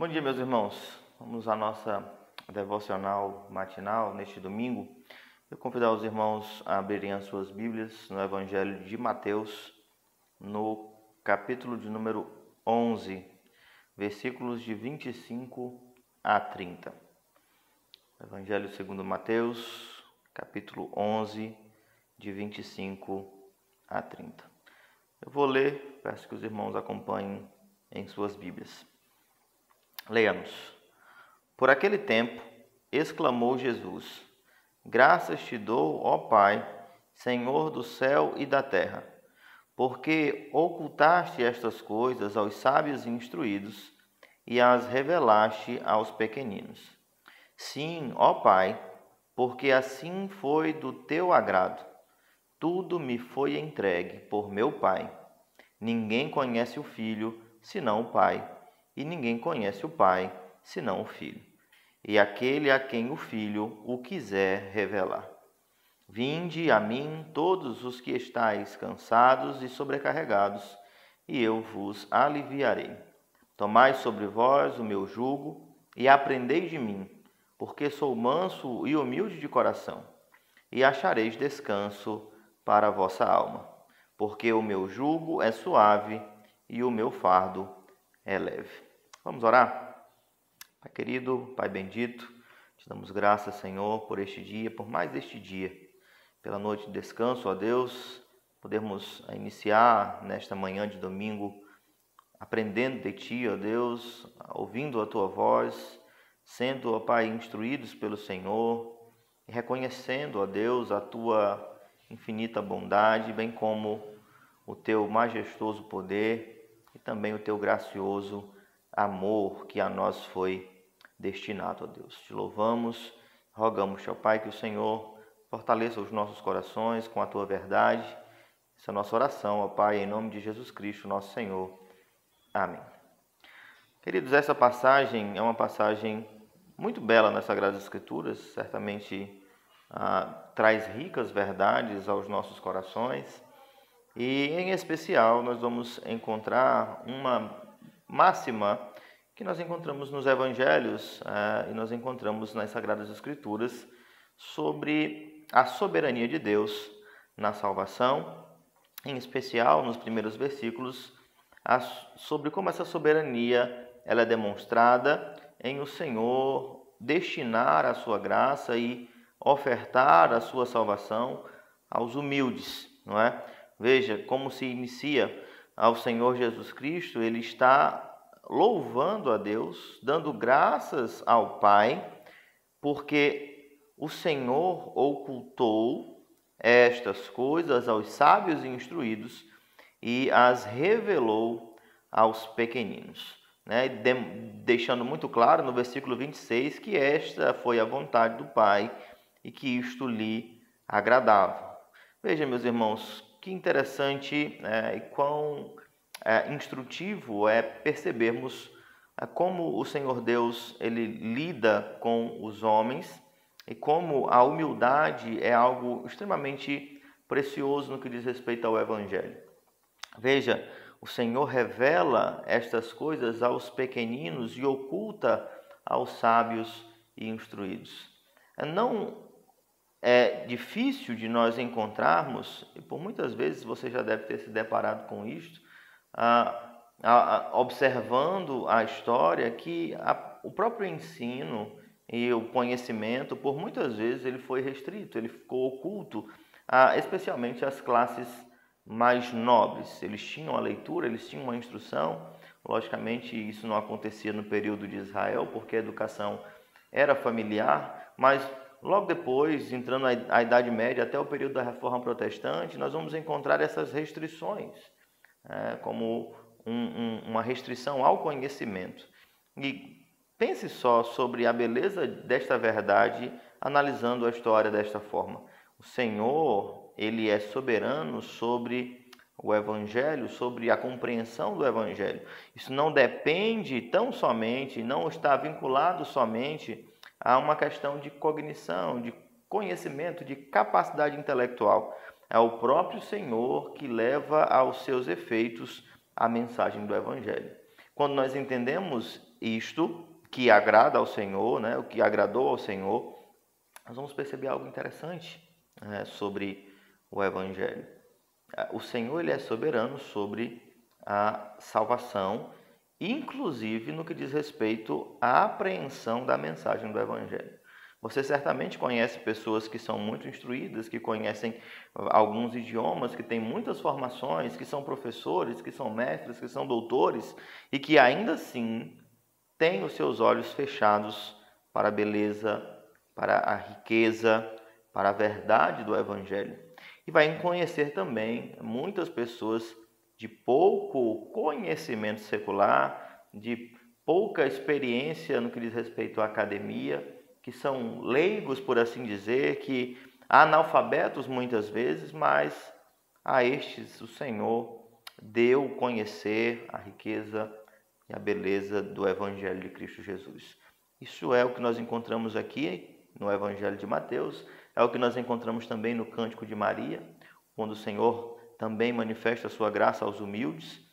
Bom dia, meus irmãos. Vamos à nossa devocional matinal neste domingo. Eu convido os irmãos a abrirem as suas Bíblias no Evangelho de Mateus, no capítulo de número 11, versículos de 25 a 30. Evangelho segundo Mateus, capítulo 11, de 25 a 30. Eu vou ler, peço que os irmãos acompanhem em suas Bíblias. Leamos. Por aquele tempo, exclamou Jesus: Graças te dou, ó Pai, Senhor do céu e da terra, porque ocultaste estas coisas aos sábios e instruídos e as revelaste aos pequeninos. Sim, ó Pai, porque assim foi do teu agrado. Tudo me foi entregue por meu Pai. Ninguém conhece o Filho senão o Pai e ninguém conhece o Pai senão o Filho, e aquele a quem o Filho o quiser revelar. Vinde a mim todos os que estáis cansados e sobrecarregados, e eu vos aliviarei. Tomai sobre vós o meu jugo e aprendei de mim, porque sou manso e humilde de coração, e achareis descanso para a vossa alma, porque o meu jugo é suave e o meu fardo é leve. Vamos orar? Pai querido, Pai bendito, te damos graças, Senhor, por este dia, por mais este dia, pela noite de descanso, ó Deus, podermos iniciar nesta manhã de domingo aprendendo de Ti, ó Deus, ouvindo a Tua voz, sendo, ó Pai, instruídos pelo Senhor e reconhecendo, ó Deus, a Tua infinita bondade, bem como o Teu majestoso poder e também o Teu gracioso amor que a nós foi destinado, ó Deus. Te louvamos, rogamos, ó Pai, que o Senhor fortaleça os nossos corações com a tua verdade. Essa é a nossa oração, ó Pai, em nome de Jesus Cristo, nosso Senhor. Amém. Queridos, essa passagem é uma passagem muito bela nas Sagradas Escrituras, certamente ah, traz ricas verdades aos nossos corações. E, em especial, nós vamos encontrar uma máxima que nós encontramos nos evangelhos uh, e nós encontramos nas Sagradas Escrituras sobre a soberania de Deus na salvação, em especial nos primeiros versículos, a, sobre como essa soberania ela é demonstrada em o Senhor destinar a sua graça e ofertar a sua salvação aos humildes, não é? Veja como se inicia ao Senhor Jesus Cristo, ele está louvando a Deus, dando graças ao Pai, porque o Senhor ocultou estas coisas aos sábios e instruídos e as revelou aos pequeninos. Né? De deixando muito claro no versículo 26 que esta foi a vontade do Pai e que isto lhe agradava. Veja, meus irmãos, que interessante né, e quão é, instrutivo é percebermos é, como o Senhor Deus ele lida com os homens e como a humildade é algo extremamente precioso no que diz respeito ao Evangelho. Veja, o Senhor revela estas coisas aos pequeninos e oculta aos sábios e instruídos. É, não é difícil de nós encontrarmos, e por muitas vezes você já deve ter se deparado com isto, observando a história, que a, o próprio ensino e o conhecimento, por muitas vezes, ele foi restrito, ele ficou oculto, especialmente às classes mais nobres. Eles tinham a leitura, eles tinham uma instrução. Logicamente, isso não acontecia no período de Israel, porque a educação era familiar, mas Logo depois, entrando na Idade Média até o período da Reforma Protestante, nós vamos encontrar essas restrições, é, como um, um, uma restrição ao conhecimento. E pense só sobre a beleza desta verdade analisando a história desta forma. O Senhor, ele é soberano sobre o evangelho, sobre a compreensão do evangelho. Isso não depende tão somente, não está vinculado somente há uma questão de cognição, de conhecimento, de capacidade intelectual. É o próprio Senhor que leva aos seus efeitos a mensagem do Evangelho. Quando nós entendemos isto que agrada ao Senhor, né, o que agradou ao Senhor, nós vamos perceber algo interessante né, sobre o Evangelho. Ah, o Senhor ele é soberano sobre a salvação, inclusive no que diz respeito à apreensão da mensagem do Evangelho. Você certamente conhece pessoas que são muito instruídas, que conhecem alguns idiomas, que têm muitas formações, que são professores, que são mestres, que são doutores e que ainda assim têm os seus olhos fechados para a beleza, para a riqueza, para a verdade do Evangelho. E vai conhecer também muitas pessoas de pouco conhecimento secular, de pouca experiência no que diz respeito à academia que são leigos, por assim dizer, que analfabetos muitas vezes, mas a estes o Senhor deu conhecer a riqueza e a beleza do Evangelho de Cristo Jesus. Isso é o que nós encontramos aqui no Evangelho de Mateus, é o que nós encontramos também no Cântico de Maria, quando o Senhor também manifesta a sua graça aos humildes.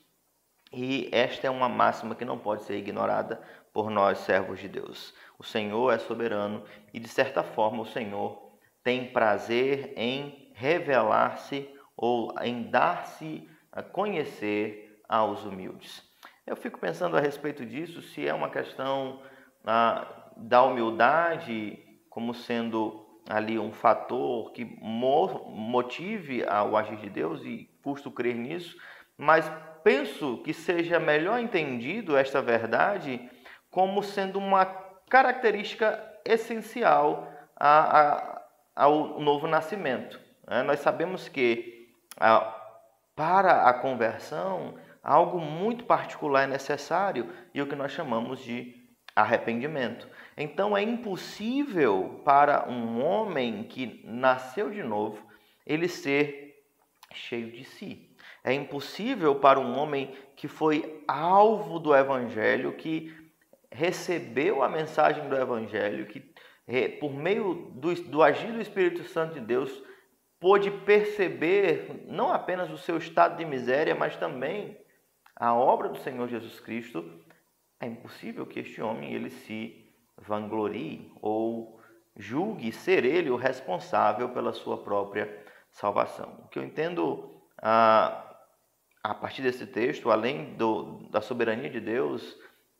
E esta é uma máxima que não pode ser ignorada por nós, servos de Deus. O Senhor é soberano e, de certa forma, o Senhor tem prazer em revelar-se ou em dar-se a conhecer aos humildes. Eu fico pensando a respeito disso, se é uma questão ah, da humildade como sendo ali um fator que motive o agir de Deus e custo crer nisso, mas penso que seja melhor entendido esta verdade como sendo uma característica essencial a, a, ao novo nascimento. Né? Nós sabemos que a, para a conversão, algo muito particular é necessário e o que nós chamamos de arrependimento. Então é impossível para um homem que nasceu de novo ele ser cheio de si. É impossível para um homem que foi alvo do evangelho, que recebeu a mensagem do Evangelho, que por meio do, do agir do Espírito Santo de Deus, pôde perceber não apenas o seu estado de miséria, mas também a obra do Senhor Jesus Cristo, é impossível que este homem ele se vanglorie ou julgue ser ele o responsável pela sua própria salvação. O que eu entendo a, a partir desse texto, além do, da soberania de Deus,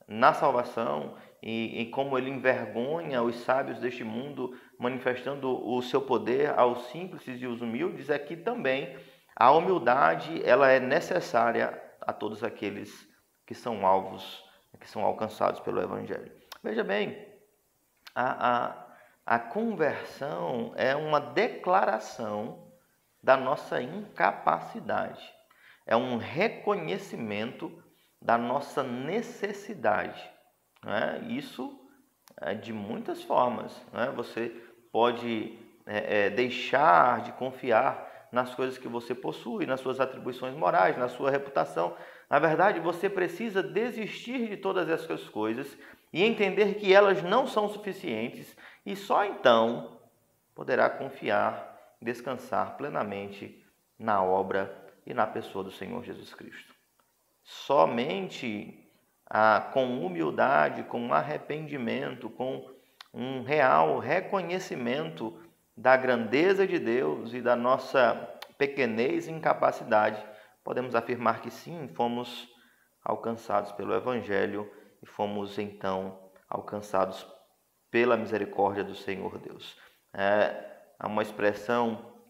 na salvação e, e como ele envergonha os sábios deste mundo, manifestando o seu poder aos simples e os humildes, é que também a humildade ela é necessária a todos aqueles que são alvos, que são alcançados pelo Evangelho. Veja bem, a, a, a conversão é uma declaração da nossa incapacidade, é um reconhecimento da nossa necessidade. Né? Isso é de muitas formas. Né? Você pode é, é, deixar de confiar nas coisas que você possui, nas suas atribuições morais, na sua reputação. Na verdade, você precisa desistir de todas essas coisas e entender que elas não são suficientes e só então poderá confiar, descansar plenamente na obra e na pessoa do Senhor Jesus Cristo. Somente ah, com humildade, com arrependimento, com um real reconhecimento da grandeza de Deus e da nossa pequenez e incapacidade, podemos afirmar que sim, fomos alcançados pelo Evangelho e fomos então alcançados pela misericórdia do Senhor Deus. É, uma expressão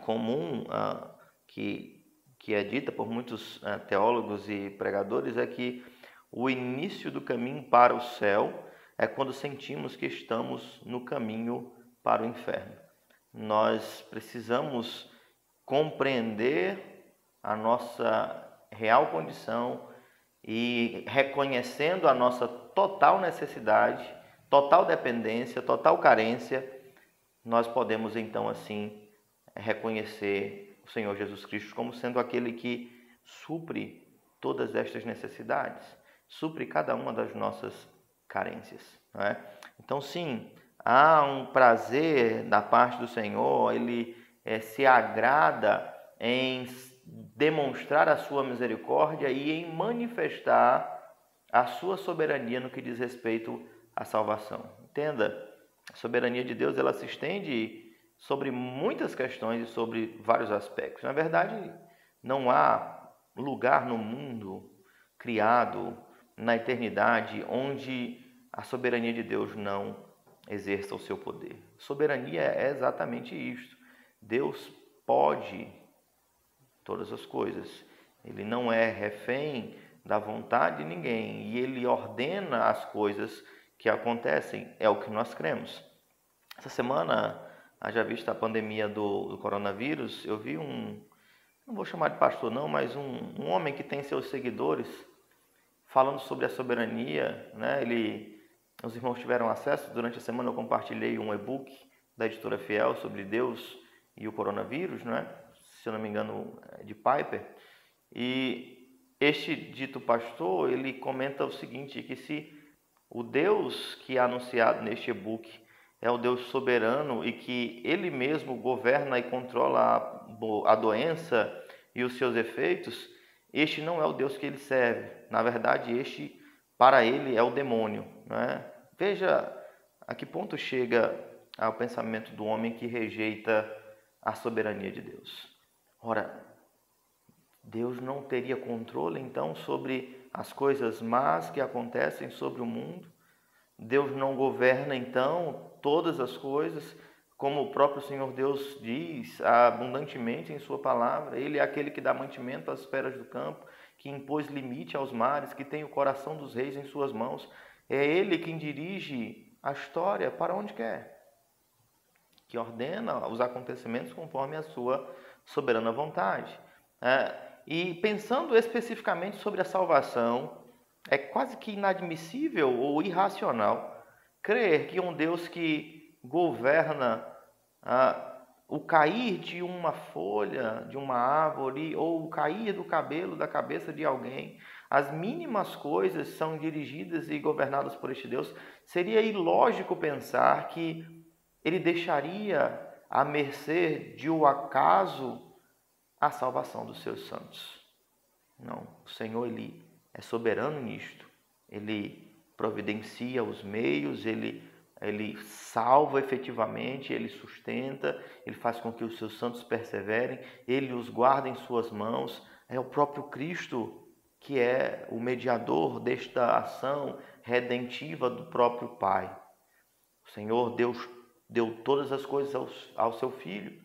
comum ah, que que é dita por muitos uh, teólogos e pregadores é que o início do caminho para o céu é quando sentimos que estamos no caminho para o inferno. Nós precisamos compreender a nossa real condição e reconhecendo a nossa total necessidade, total dependência, total carência, nós podemos então assim reconhecer o Senhor Jesus Cristo como sendo aquele que supre todas estas necessidades, supre cada uma das nossas carências. É? Então, sim, há um prazer da parte do Senhor, ele é, se agrada em demonstrar a sua misericórdia e em manifestar a sua soberania no que diz respeito à salvação. Entenda, a soberania de Deus ela se estende sobre muitas questões e sobre vários aspectos. Na verdade, não há lugar no mundo criado na eternidade onde a soberania de Deus não exerça o seu poder. Soberania é exatamente isto. Deus pode todas as coisas. Ele não é refém da vontade de ninguém e ele ordena as coisas que acontecem. É o que nós cremos. Essa semana, haja vista a pandemia do, do coronavírus, eu vi um, não vou chamar de pastor não, mas um, um homem que tem seus seguidores falando sobre a soberania, né? Ele, os irmãos tiveram acesso durante a semana eu compartilhei um e-book da editora Fiel sobre Deus e o coronavírus, né? Se eu não me engano, é de Piper. E este dito pastor, ele comenta o seguinte, que se o Deus que é anunciado neste e-book é o Deus soberano e que ele mesmo governa e controla a, a doença e os seus efeitos, este não é o Deus que ele serve. Na verdade, este para ele é o demônio. Né? Veja a que ponto chega ao pensamento do homem que rejeita a soberania de Deus. Ora, Deus não teria controle então sobre as coisas más que acontecem sobre o mundo? Deus não governa então todas as coisas, como o próprio Senhor Deus diz abundantemente em Sua palavra? Ele é aquele que dá mantimento às feras do campo, que impôs limite aos mares, que tem o coração dos reis em Suas mãos. É Ele quem dirige a história para onde quer, que ordena os acontecimentos conforme a Sua soberana vontade. É, e pensando especificamente sobre a salvação, é quase que inadmissível ou irracional crer que um Deus que governa ah, o cair de uma folha, de uma árvore, ou o cair do cabelo da cabeça de alguém, as mínimas coisas são dirigidas e governadas por este Deus, seria ilógico pensar que ele deixaria à mercê de o um acaso a salvação dos seus santos. Não, o Senhor ele é soberano nisto. Ele providencia os meios, ele ele salva efetivamente, ele sustenta, ele faz com que os seus santos perseverem, ele os guarda em suas mãos. É o próprio Cristo que é o mediador desta ação redentiva do próprio Pai. O Senhor Deus deu todas as coisas ao, ao seu Filho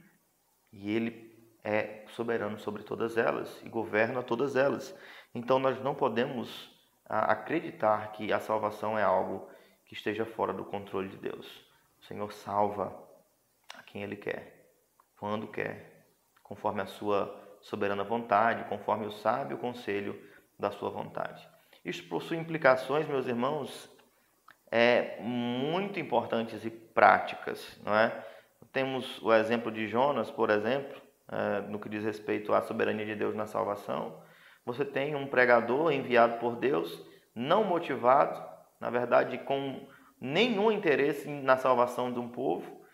e ele é soberano sobre todas elas e governa todas elas. Então nós não podemos acreditar que a salvação é algo que esteja fora do controle de Deus. O Senhor salva a quem Ele quer, quando quer, conforme a sua soberana vontade, conforme o sábio conselho da sua vontade. Isso possui implicações, meus irmãos, é, muito importantes e práticas, não é? Temos o exemplo de Jonas, por exemplo, é, no que diz respeito à soberania de Deus na salvação. Você tem um pregador enviado por Deus, não motivado, na verdade, com nenhum interesse na salvação de um povo,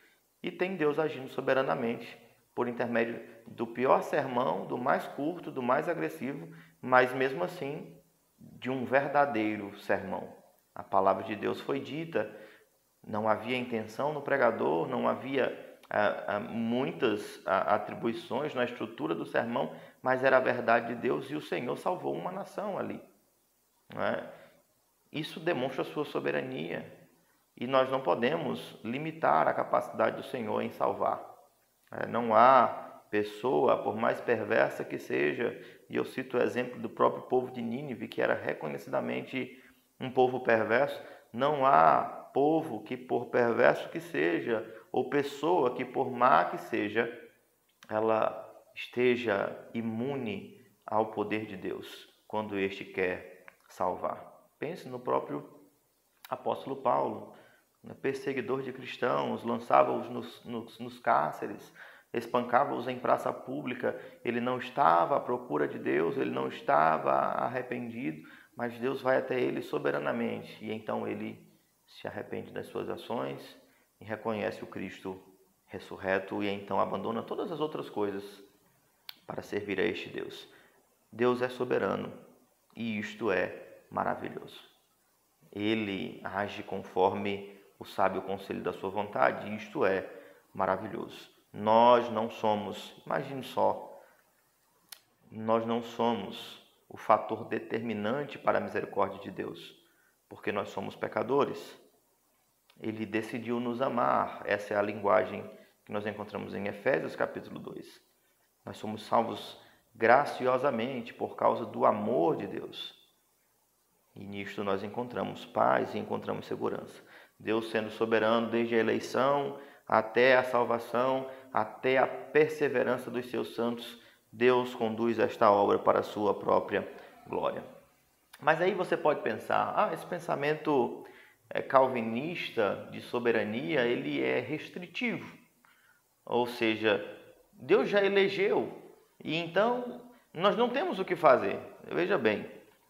e tem Deus agindo soberanamente por intermédio do pior sermão, do mais curto, do mais agressivo, mas mesmo assim de um verdadeiro sermão. A palavra de Deus foi dita, não havia intenção no pregador, não havia muitas atribuições na estrutura do sermão, mas era a verdade de Deus e o Senhor salvou uma nação ali. É? Isso demonstra a sua soberania e nós não podemos limitar a capacidade do Senhor em salvar. É, não há pessoa, por mais perversa que seja, e eu cito o exemplo do próprio povo de Nínive, que era reconhecidamente um povo perverso, não há povo que, por perverso que seja, ou pessoa que, por má que seja, ela esteja imune ao poder de Deus quando este quer salvar. Pense no próprio apóstolo Paulo, né, perseguidor de cristãos, lançava-os nos, nos, nos cárceres, espancava-os em praça pública. Ele não estava à procura de Deus, ele não estava arrependido, mas Deus vai até ele soberanamente e então ele se arrepende das suas ações e reconhece o Cristo ressurreto e então abandona todas as outras coisas para servir a este Deus. Deus é soberano e isto é maravilhoso. Ele age conforme o sábio conselho da sua vontade, e isto é maravilhoso. Nós não somos, imagine só, nós não somos o fator determinante para a misericórdia de Deus, porque nós somos pecadores. Ele decidiu nos amar, essa é a linguagem que nós encontramos em Efésios capítulo 2. Nós somos salvos graciosamente por causa do amor de Deus. E nisto nós encontramos paz e encontramos segurança. Deus sendo soberano desde a eleição até a salvação, até a perseverança dos seus santos, Deus conduz esta obra para a sua própria glória. Mas aí você pode pensar, ah, esse pensamento é, calvinista de soberania, ele é restritivo. Ou seja, Deus já elegeu e então nós não temos o que fazer. Veja bem,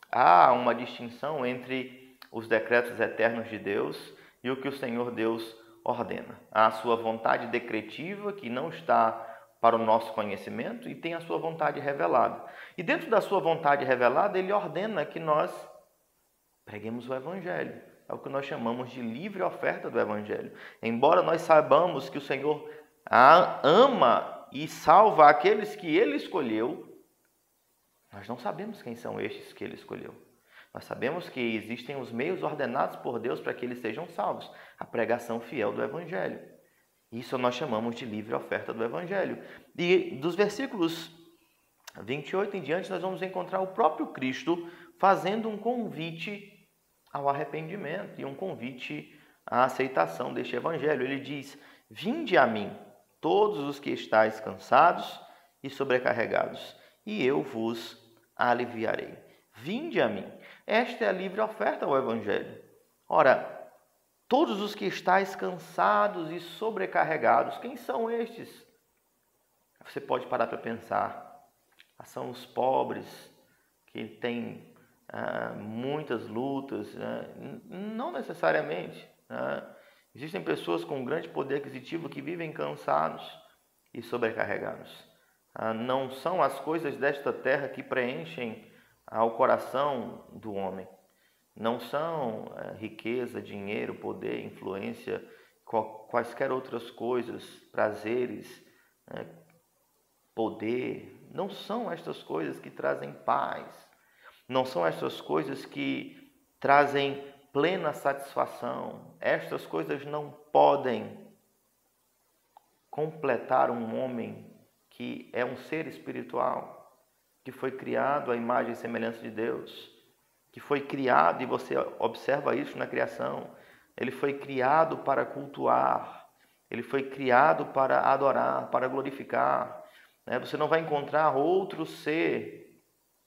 há uma distinção entre os decretos eternos de Deus e o que o Senhor Deus ordena. Há a sua vontade decretiva, que não está para o nosso conhecimento, e tem a sua vontade revelada. E dentro da sua vontade revelada, ele ordena que nós preguemos o Evangelho. É o que nós chamamos de livre oferta do Evangelho. Embora nós saibamos que o Senhor ama e salva aqueles que ele escolheu, nós não sabemos quem são estes que ele escolheu. Nós sabemos que existem os meios ordenados por Deus para que eles sejam salvos a pregação fiel do Evangelho. Isso nós chamamos de livre oferta do Evangelho. E dos versículos 28 em diante, nós vamos encontrar o próprio Cristo fazendo um convite ao arrependimento e um convite à aceitação deste Evangelho. Ele diz: Vinde a mim, todos os que estáis cansados e sobrecarregados, e eu vos aliviarei. Vinde a mim. Esta é a livre oferta ao Evangelho. Ora, todos os que estáis cansados e sobrecarregados, quem são estes? Você pode parar para pensar. São os pobres que têm ah, muitas lutas, né? não necessariamente. Né? Existem pessoas com grande poder aquisitivo que vivem cansados e sobrecarregados. Ah, não são as coisas desta terra que preenchem ao coração do homem. Não são é, riqueza, dinheiro, poder, influência, quaisquer outras coisas, prazeres, é, poder. Não são estas coisas que trazem paz. Não são estas coisas que trazem plena satisfação. Estas coisas não podem completar um homem que é um ser espiritual que foi criado à imagem e semelhança de Deus, que foi criado, e você observa isso na criação, ele foi criado para cultuar, ele foi criado para adorar, para glorificar. Né? Você não vai encontrar outro ser,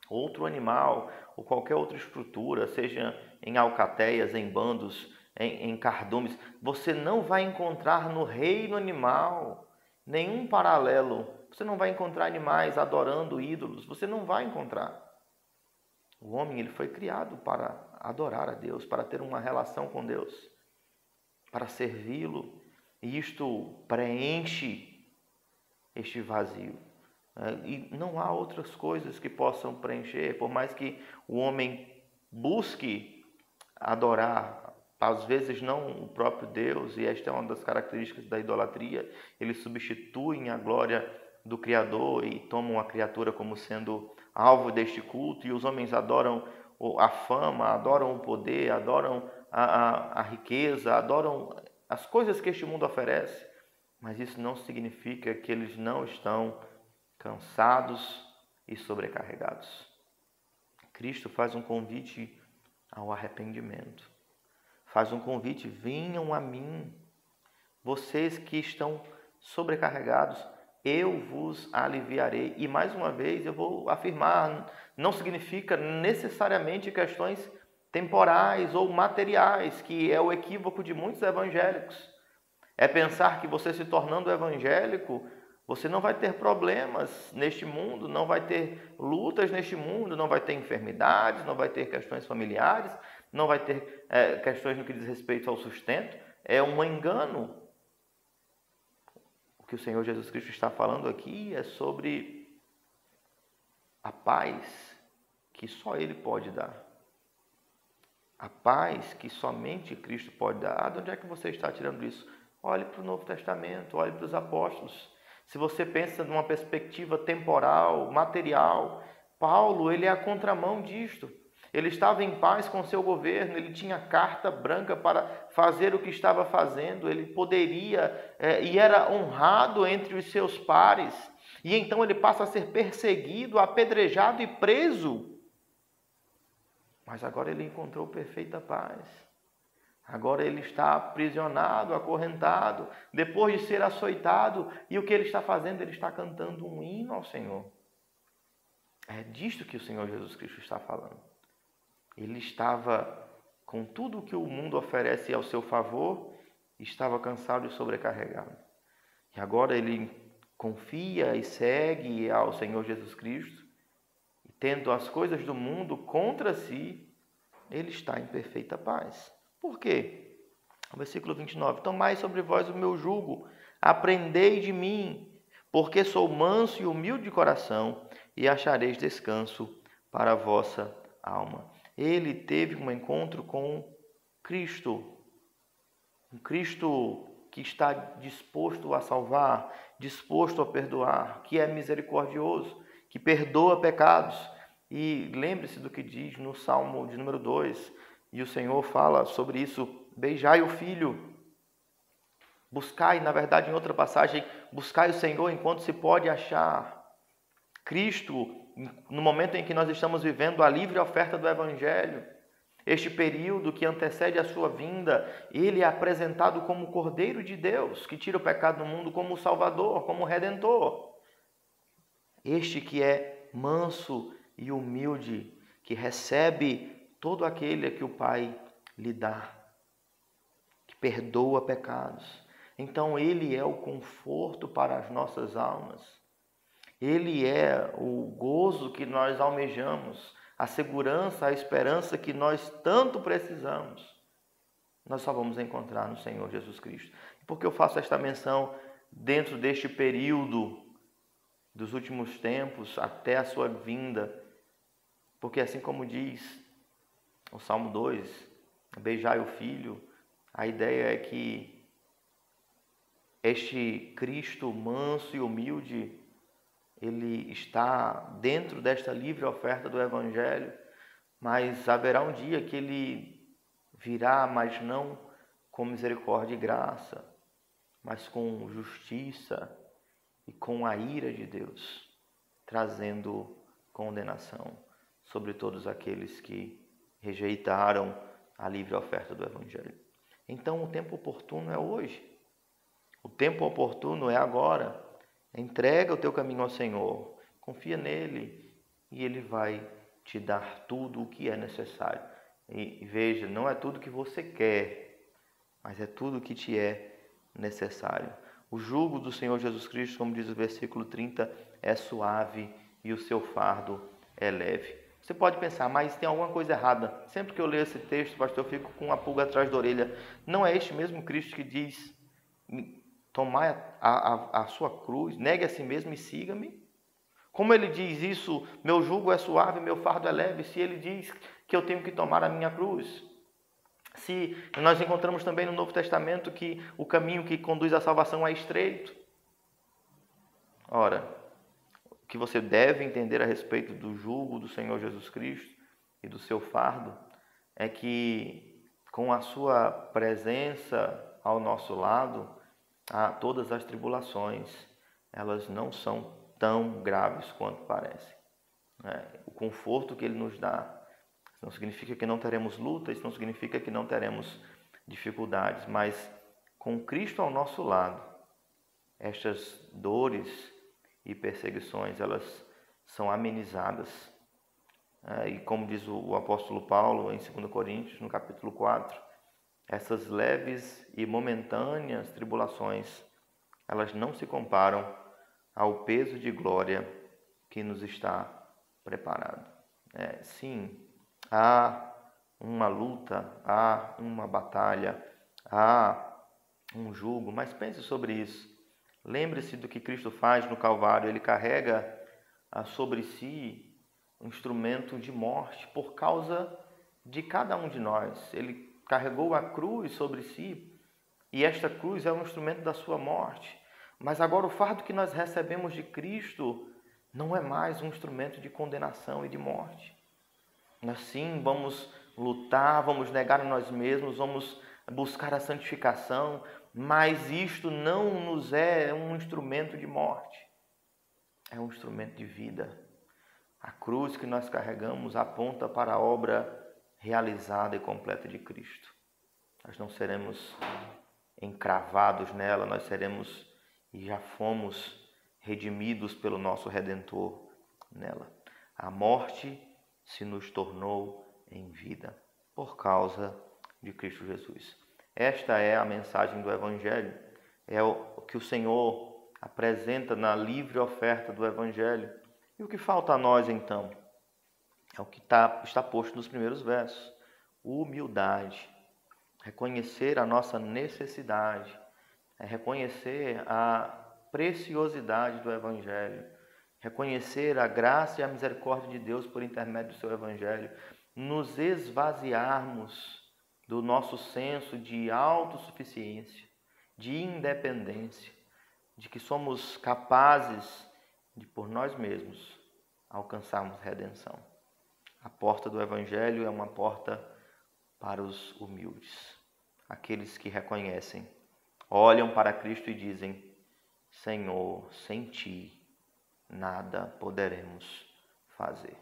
outro animal, ou qualquer outra estrutura, seja em alcateias, em bandos, em, em cardumes, você não vai encontrar no reino animal nenhum paralelo você não vai encontrar animais adorando ídolos, você não vai encontrar. O homem ele foi criado para adorar a Deus, para ter uma relação com Deus, para servi-lo, e isto preenche este vazio. É, e não há outras coisas que possam preencher, por mais que o homem busque adorar às vezes não o próprio Deus, e esta é uma das características da idolatria, eles substituem a glória do Criador e tomam a criatura como sendo alvo deste culto, e os homens adoram a fama, adoram o poder, adoram a, a, a riqueza, adoram as coisas que este mundo oferece, mas isso não significa que eles não estão cansados e sobrecarregados. Cristo faz um convite ao arrependimento. Faz um convite: venham a mim, vocês que estão sobrecarregados, eu vos aliviarei. E mais uma vez eu vou afirmar, não significa necessariamente questões temporais ou materiais, que é o equívoco de muitos evangélicos. É pensar que você se tornando evangélico, você não vai ter problemas neste mundo, não vai ter lutas neste mundo, não vai ter enfermidades, não vai ter questões familiares, não vai ter é, questões no que diz respeito ao sustento. É um engano o que o Senhor Jesus Cristo está falando aqui é sobre a paz que só Ele pode dar. a paz que somente Cristo pode dar. De onde é que você está tirando isso? Olhe para o Novo Testamento, olhe para os apóstolos. Se você pensa numa perspectiva temporal, material, Paulo, ele é a contramão disto. Ele estava em paz com seu governo, ele tinha carta branca para fazer o que estava fazendo, ele poderia é, e era honrado entre os seus pares. E então ele passa a ser perseguido, apedrejado e preso. Mas agora ele encontrou perfeita paz. Agora ele está aprisionado, acorrentado, depois de ser açoitado, e o que ele está fazendo? Ele está cantando um hino ao Senhor. É disto que o Senhor Jesus Cristo está falando. Ele estava com tudo o que o mundo oferece ao seu favor, estava cansado e sobrecarregado. E agora ele confia e segue ao Senhor Jesus Cristo, e tendo as coisas do mundo contra si, ele está em perfeita paz. Por quê? O versículo 29. Tomai sobre vós o meu jugo, aprendei de mim, porque sou manso e humilde de coração, e achareis descanso para a vossa alma. Ele teve um encontro com Cristo, um Cristo que está disposto a salvar, disposto a perdoar, que é misericordioso, que perdoa pecados. E lembre-se do que diz no Salmo de número 2, e o Senhor fala sobre isso: beijai o filho, buscai, na verdade, em outra passagem, buscai o Senhor enquanto se pode achar. Cristo, no momento em que nós estamos vivendo a livre oferta do Evangelho, este período que antecede a sua vinda, ele é apresentado como o Cordeiro de Deus, que tira o pecado do mundo como o Salvador, como o Redentor. Este que é manso e humilde, que recebe todo aquele que o Pai lhe dá, que perdoa pecados. Então, Ele é o conforto para as nossas almas, Ele é o gozo que nós almejamos, a segurança, a esperança que nós tanto precisamos. Nós só vamos encontrar no Senhor Jesus Cristo. Por que eu faço esta menção dentro deste período dos últimos tempos até a sua vinda? Porque assim como diz o Salmo 2, beijai o filho, a ideia é que este Cristo manso e humilde, ele está dentro desta livre oferta do Evangelho, mas haverá um dia que ele virá, mas não com misericórdia e graça, mas com justiça e com a ira de Deus, trazendo condenação sobre todos aqueles que rejeitaram a livre oferta do Evangelho. Então, o tempo oportuno é hoje. O tempo oportuno é agora. Entrega o teu caminho ao Senhor, confia nele e ele vai te dar tudo o que é necessário. E veja, não é tudo que você quer, mas é tudo o que te é necessário. O jugo do Senhor Jesus Cristo, como diz o versículo 30, é suave e o seu fardo é leve. Você pode pensar, mas tem alguma coisa errada. Sempre que eu leio esse texto, pastor, eu fico com uma pulga atrás da orelha. Não é este mesmo Cristo que diz: tomai a, a, a sua cruz, negue a si mesmo e siga-me? Como ele diz isso, meu jugo é suave, meu fardo é leve, se ele diz que eu tenho que tomar a minha cruz? Se nós encontramos também no Novo Testamento que o caminho que conduz à salvação é estreito. Ora, que você deve entender a respeito do jugo do Senhor Jesus Cristo e do seu fardo é que com a sua presença ao nosso lado, a todas as tribulações, elas não são tão graves quanto parecem. Né? O conforto que Ele nos dá não significa que não teremos lutas, não significa que não teremos dificuldades, mas com Cristo ao nosso lado, estas dores, e perseguições elas são amenizadas. É, e como diz o, o apóstolo Paulo em 2 Coríntios, no capítulo 4, essas leves e momentâneas tribulações, elas não se comparam ao peso de glória que nos está preparado. É, sim, há uma luta, há uma batalha, há um jugo, mas pense sobre isso. Lembre-se do que Cristo faz no Calvário, ele carrega sobre si um instrumento de morte por causa de cada um de nós. Ele carregou a cruz sobre si e esta cruz é um instrumento da sua morte. Mas agora o fardo que nós recebemos de Cristo não é mais um instrumento de condenação e de morte. Nós sim vamos lutar, vamos negar a nós mesmos, vamos buscar a santificação, mas isto não nos é um instrumento de morte, é um instrumento de vida. A cruz que nós carregamos aponta para a obra realizada e completa de Cristo. Nós não seremos encravados nela, nós seremos e já fomos redimidos pelo nosso Redentor nela. A morte se nos tornou em vida por causa de Cristo Jesus. Esta é a mensagem do Evangelho, é o que o Senhor apresenta na livre oferta do Evangelho. E o que falta a nós então? É o que está, está posto nos primeiros versos: humildade, reconhecer a nossa necessidade, é reconhecer a preciosidade do Evangelho, reconhecer a graça e a misericórdia de Deus por intermédio do seu Evangelho, nos esvaziarmos do nosso senso de autossuficiência, de independência, de que somos capazes de, por nós mesmos, alcançarmos redenção. A porta do Evangelho é uma porta para os humildes, aqueles que reconhecem, olham para Cristo e dizem: Senhor, sem ti nada poderemos fazer.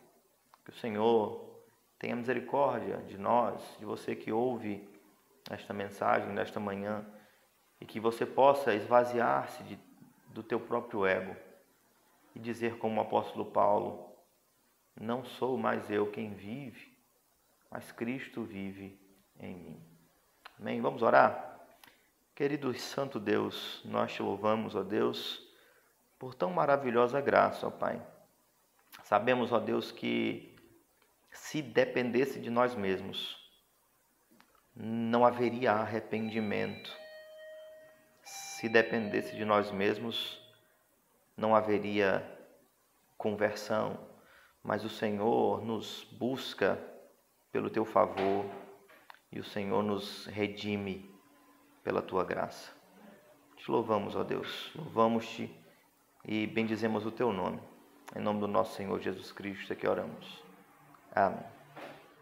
Que o Senhor tenha misericórdia de nós, de você que ouve esta mensagem nesta manhã e que você possa esvaziar-se do teu próprio ego e dizer como o apóstolo Paulo: Não sou mais eu quem vive, mas Cristo vive em mim. Amém? Vamos orar? Querido e santo Deus, nós te louvamos, ó Deus, por tão maravilhosa graça, ó Pai. Sabemos, ó Deus, que se dependesse de nós mesmos, não haveria arrependimento. Se dependesse de nós mesmos, não haveria conversão. Mas o Senhor nos busca pelo teu favor e o Senhor nos redime pela tua graça. Te louvamos, ó Deus, louvamos-te e bendizemos o teu nome. Em nome do nosso Senhor Jesus Cristo é que oramos. Amém.